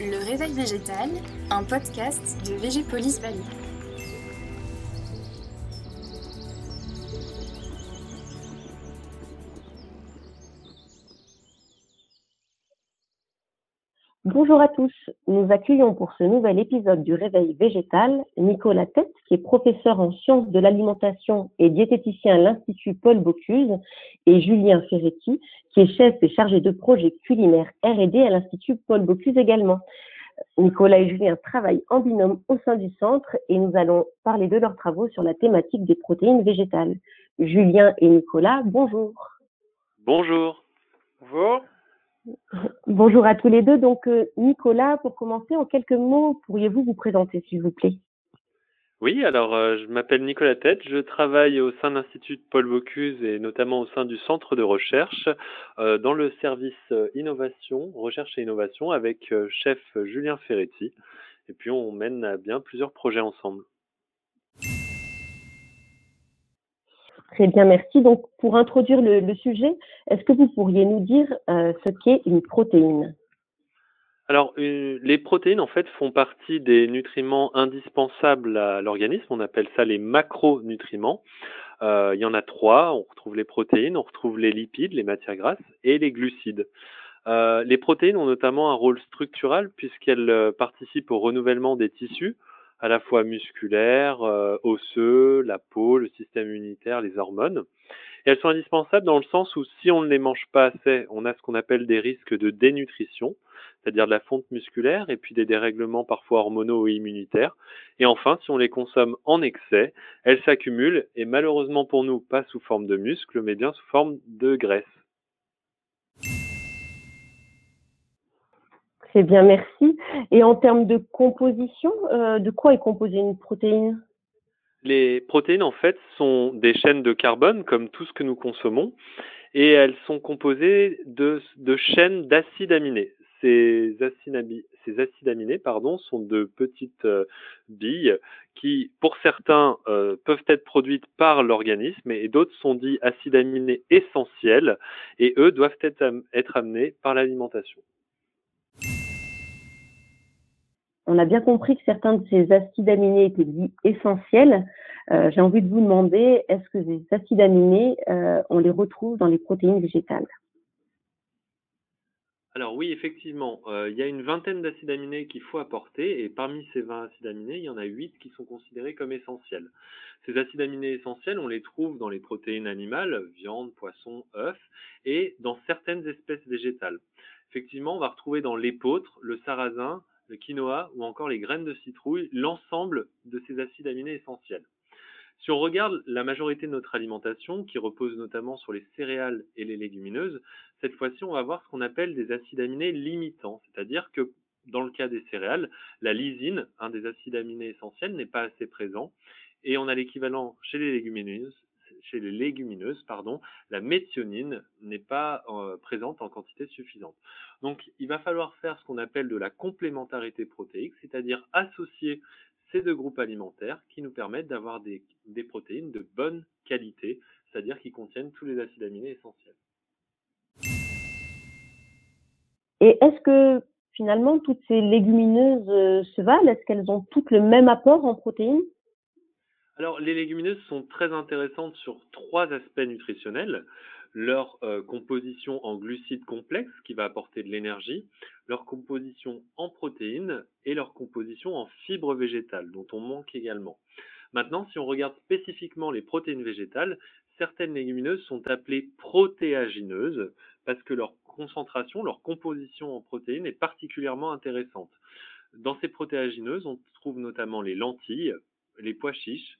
Le Réveil Végétal, un podcast de Végépolis Valley. Bonjour à tous. Nous accueillons pour ce nouvel épisode du Réveil végétal Nicolas Tête, qui est professeur en sciences de l'alimentation et diététicien à l'Institut Paul Bocuse, et Julien Ferretti, qui est chef et chargé de projet culinaire R&D à l'Institut Paul Bocuse également. Nicolas et Julien travaillent en binôme au sein du centre et nous allons parler de leurs travaux sur la thématique des protéines végétales. Julien et Nicolas, bonjour. Bonjour. Bonjour. Bonjour à tous les deux. Donc, euh, Nicolas, pour commencer, en quelques mots, pourriez-vous vous présenter, s'il vous plaît? Oui, alors euh, je m'appelle Nicolas Tête, je travaille au sein de l'Institut Paul Bocuse et notamment au sein du centre de recherche euh, dans le service innovation, recherche et innovation avec chef Julien Ferretti. Et puis on mène bien plusieurs projets ensemble. Très bien, merci. Donc, pour introduire le, sujet, est-ce que vous pourriez nous dire euh, ce qu'est une protéine? Alors, euh, les protéines, en fait, font partie des nutriments indispensables à l'organisme. On appelle ça les macronutriments. Euh, il y en a trois. On retrouve les protéines, on retrouve les lipides, les matières grasses, et les glucides. Les protéines ont notamment un rôle structural puisqu'elles participent au renouvellement des tissus, à la fois musculaires, euh, osseux, la peau, le système immunitaire, les hormones. Et elles sont indispensables dans le sens où si on ne les mange pas assez, on a ce qu'on appelle des risques de dénutrition, c'est-à-dire de la fonte musculaire et puis des dérèglements parfois hormonaux et immunitaires. Et enfin, si on les consomme en excès, elles s'accumulent et malheureusement pour nous, pas sous forme de muscles, mais bien sous forme de graisse. Très bien, merci. Et en termes de composition, euh, de quoi est composée une protéine? Les protéines, en fait, sont des chaînes de carbone, comme tout ce que nous consommons, et elles sont composées de, chaînes d'acides aminés. Ces acides, aminés pardon, sont de petites euh, billes qui, pour certains, euh, peuvent être produites par l'organisme et d'autres sont dits acides aminés essentiels et eux doivent être amenés par l'alimentation. On a bien compris que certains de ces acides aminés étaient dits essentiels. Euh, J'ai envie de vous demander, est-ce que ces acides aminés, euh, on les retrouve dans les protéines végétales? Alors oui, effectivement, euh, il y a une vingtaine d'acides aminés qu'il faut apporter et parmi ces 20 acides aminés, il y en a 8 qui sont considérés comme essentiels. Ces acides aminés essentiels, on les trouve dans les protéines animales, viande, poisson, œufs, et dans certaines espèces végétales. Effectivement, on va retrouver dans l'épeautre, le sarrasin, le quinoa ou encore les graines de citrouille l'ensemble de ces acides aminés essentiels. Si on regarde la majorité de notre alimentation, qui repose notamment sur les céréales et les légumineuses, cette fois-ci, on va voir ce qu'on appelle des acides aminés limitants, c'est-à-dire que dans le cas des céréales, la lysine, un des acides aminés essentiels, n'est pas assez présent, et on a l'équivalent chez les légumineuses, chez les légumineuses, pardon, la méthionine n'est pas euh, présente en quantité suffisante. Donc, il va falloir faire ce qu'on appelle de la complémentarité protéique, c'est-à-dire associer ces deux groupes alimentaires qui nous permettent d'avoir des, des protéines de bonne qualité, c'est-à-dire qui contiennent tous les acides aminés essentiels. Et est-ce que finalement toutes ces légumineuses euh, se valent? Est-ce qu'elles ont toutes le même apport en protéines? Alors, les légumineuses sont très intéressantes sur trois aspects nutritionnels. Leur euh, composition en glucides complexes, qui va apporter de l'énergie, leur composition en protéines et leur composition en fibres végétales, dont on manque également. Maintenant, si on regarde spécifiquement les protéines végétales, certaines légumineuses sont appelées protéagineuses parce que leur concentration, leur composition en protéines est particulièrement intéressante. Dans ces protéagineuses, on trouve notamment les lentilles, les pois chiches,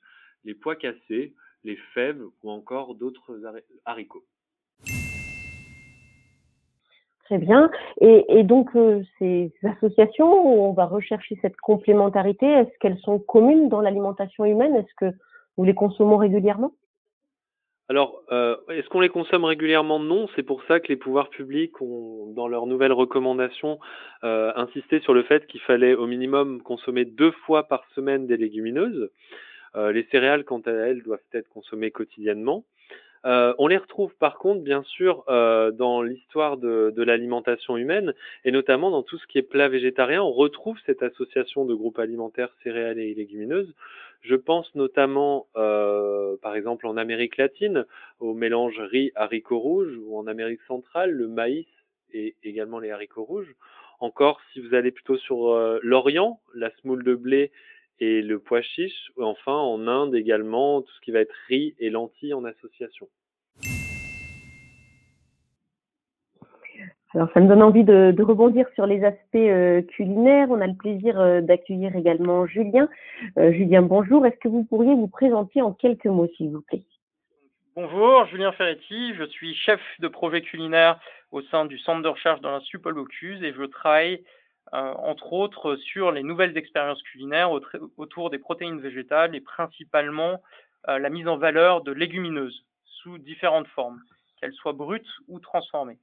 les pois cassés, les fèves ou encore d'autres hari- haricots. Très bien. Et, et donc euh, ces associations où on va rechercher cette complémentarité, est-ce qu'elles sont communes dans l'alimentation humaine? Est-ce que nous les consommons régulièrement? Alors, euh, est-ce qu'on les consomme régulièrement? Non. C'est pour ça que les pouvoirs publics ont, dans leurs nouvelles recommandations, euh, insisté sur le fait qu'il fallait au minimum consommer deux fois par semaine des légumineuses. Euh, les céréales, quant à elles, doivent être consommées quotidiennement. Euh, on les retrouve par contre, bien sûr, euh, dans l'histoire de, l'alimentation humaine, et notamment dans tout ce qui est plat végétarien. On retrouve cette association de groupes alimentaires céréales et légumineuses. Je pense notamment, euh, par exemple, en Amérique latine, au mélange riz-haricots rouges, ou en Amérique centrale, le maïs et également les haricots rouges. Encore, si vous allez plutôt sur l'Orient, la semoule de blé et le pois chiche. Enfin, en Inde également, tout ce qui va être riz et lentilles en association. Alors, ça me donne envie de, de rebondir sur les aspects euh, culinaires. On a le plaisir euh, d'accueillir également Julien. Euh, Julien, bonjour. Est-ce que vous pourriez vous présenter en quelques mots, s'il vous plaît? Bonjour, Julien Ferretti. Je suis chef de projet culinaire au sein du centre de recherche dans l'Institut Paul Bocuse et je travaille euh, entre autres sur les nouvelles expériences culinaires autour des protéines végétales et principalement euh, la mise en valeur de légumineuses sous différentes formes, qu'elles soient brutes ou transformées.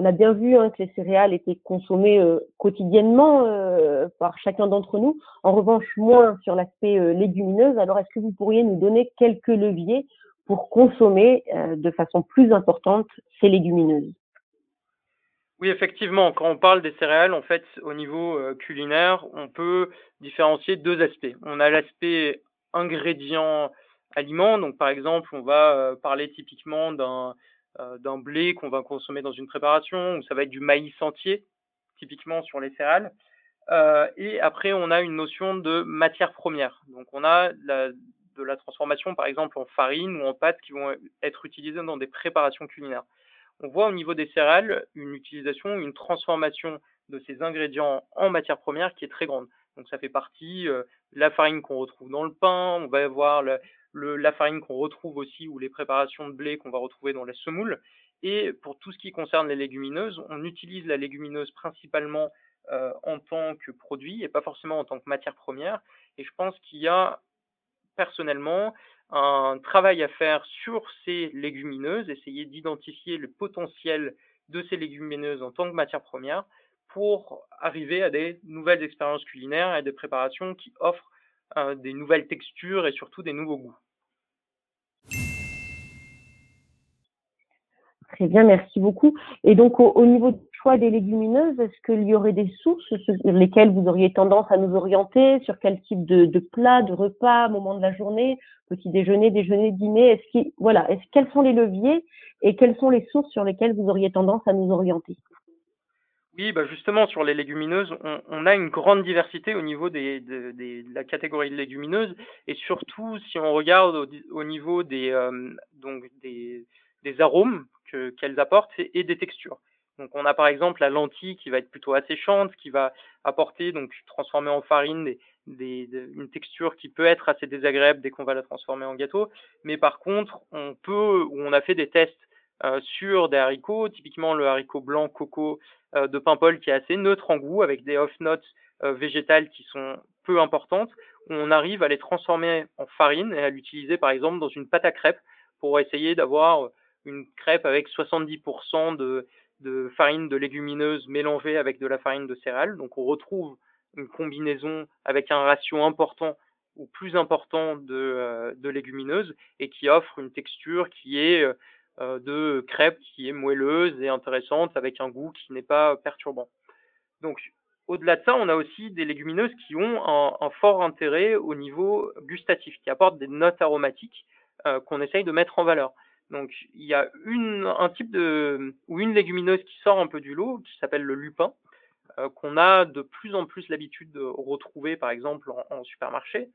On a bien vu hein, que les céréales étaient consommées euh, quotidiennement euh, par chacun d'entre nous. En revanche, moins sur l'aspect euh, légumineuse. Alors, est-ce que vous pourriez nous donner quelques leviers pour consommer de façon plus importante ces légumineuses? Oui, effectivement, quand on parle des céréales, en fait, au niveau euh, culinaire, on peut différencier deux aspects. On a l'aspect ingrédient aliment, donc par exemple, on va euh, parler typiquement d'un euh, d'un blé qu'on va consommer dans une préparation, ou ça va être du maïs entier, typiquement sur les céréales. et après, on a une notion de matière première. Donc, on a de la transformation, par exemple, en farine ou en pâte qui vont être utilisées dans des préparations culinaires on voit au niveau des céréales une utilisation, une transformation de ces ingrédients en matière première qui est très grande. Donc ça fait partie euh, la farine qu'on retrouve dans le pain, on va avoir la farine qu'on retrouve aussi ou les préparations de blé qu'on va retrouver dans la semoule. Et pour tout ce qui concerne les légumineuses, on utilise la légumineuse principalement euh, en tant que produit et pas forcément en tant que matière première. Et je pense qu'il y a personnellement un travail à faire sur ces légumineuses, essayer d'identifier le potentiel de ces légumineuses en tant que matière première pour arriver à des nouvelles expériences culinaires et des préparations qui offrent euh, des nouvelles textures et surtout des nouveaux goûts. Très bien, merci beaucoup. Et donc, au, niveau du des légumineuses, est-ce qu'il y aurait des sources sur lesquelles vous auriez tendance à nous orienter Sur quel type de, plat, de repas, moment de la journée, petit déjeuner, déjeuner, dîner Est-ce qu'il, voilà, est-ce quels sont les leviers et quelles sont les sources sur lesquelles vous auriez tendance à nous orienter? Oui, bah justement, sur les légumineuses, on, a une grande diversité au niveau des, de, la catégorie de légumineuses, et surtout si on regarde au, au niveau des, euh, arômes qu'elles apportent et, des textures. Donc on a par exemple la lentille qui va être plutôt asséchante, qui va apporter, donc transformer en farine une texture qui peut être assez désagréable dès qu'on va la transformer en gâteau. Mais par contre, on peut, ou on a fait des tests euh, sur des haricots, typiquement le haricot blanc coco euh, de Paimpol qui est assez neutre en goût, avec des off-notes euh, végétales qui sont peu importantes, on arrive à les transformer en farine et à l'utiliser par exemple dans une pâte à crêpes pour essayer d'avoir une crêpe avec 70% de, de farine de légumineuse mélangée avec de la farine de céréales. Donc on retrouve une combinaison avec un ratio important ou plus important de, euh, légumineuses et qui offre une texture qui est euh, de crêpe qui est moelleuse et intéressante avec un goût qui n'est pas perturbant. Donc au-delà de ça, on a aussi des légumineuses qui ont un, fort intérêt au niveau gustatif, qui apportent des notes aromatiques euh, qu'on essaye de mettre en valeur. Donc il y a une, un type de ou une légumineuse qui sort un peu du lot, qui s'appelle le lupin, euh, qu'on a de plus en plus l'habitude de retrouver par exemple en, en supermarché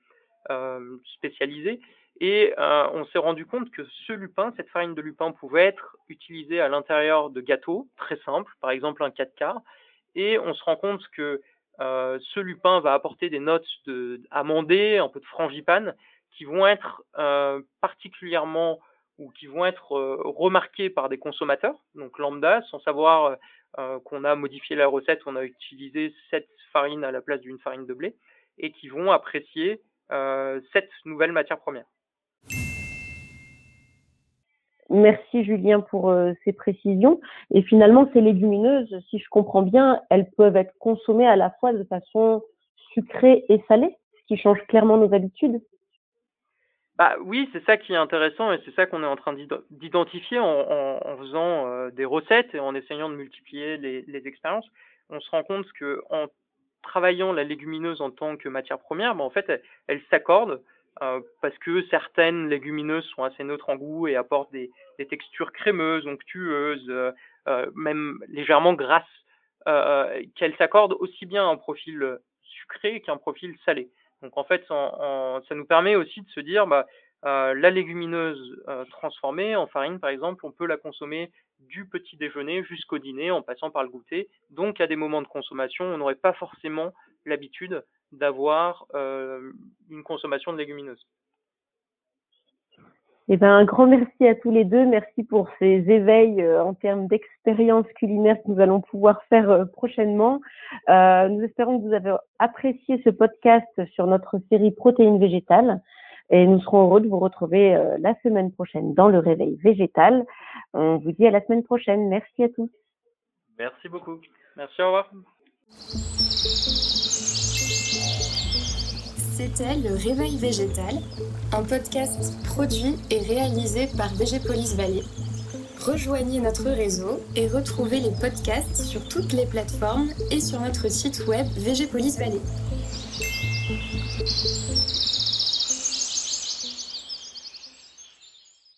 euh, spécialisé. Et euh, on s'est rendu compte que ce lupin, cette farine de lupin, pouvait être utilisée à l'intérieur de gâteaux très simples, par exemple un 4 quarts. Et on se rend compte que euh, ce lupin va apporter des notes de amandées, un peu de frangipane, qui vont être euh, particulièrement ou qui vont être euh, remarqués par des consommateurs, donc lambda, sans savoir euh, euh, qu'on a modifié la recette, on a utilisé cette farine à la place d'une farine de blé, et qui vont apprécier cette nouvelle matière première. Merci Julien pour ces précisions. Et finalement, ces légumineuses, si je comprends bien, elles peuvent être consommées à la fois de façon sucrée et salée, ce qui change clairement nos habitudes. Bah oui, c'est ça qui est intéressant et c'est ça qu'on est en train d'identifier en, faisant euh, des recettes et en essayant de multiplier les, expériences. On se rend compte que en travaillant la légumineuse en tant que matière première, bah, en fait, elle, s'accorde euh, parce que certaines légumineuses sont assez neutres en goût et apportent des, textures crémeuses, onctueuses, euh, même légèrement grasses, qu'elles s'accordent aussi bien à un profil sucré qu'un profil salé. Donc en fait, ça nous permet aussi de se dire, bah, euh, la légumineuse euh, transformée en farine, par exemple, on peut la consommer du petit déjeuner jusqu'au dîner en passant par le goûter. Donc à des moments de consommation, on n'aurait pas forcément l'habitude d'avoir euh, une consommation de légumineuses. Eh ben, un grand merci à tous les deux. Merci pour ces éveils euh, en termes d'expérience culinaire que nous allons pouvoir faire euh, prochainement. Euh, nous espérons que vous avez apprécié ce podcast sur notre série Protéines végétales. Et nous serons heureux de vous retrouver la semaine prochaine dans le réveil végétal. On vous dit à la semaine prochaine. Merci à tous. Merci beaucoup. Merci, au revoir. C'était Le Réveil Végétal, un podcast produit et réalisé par Végépolis Valley. Rejoignez notre réseau et retrouvez les podcasts sur toutes les plateformes et sur notre site web Végépolis Valley.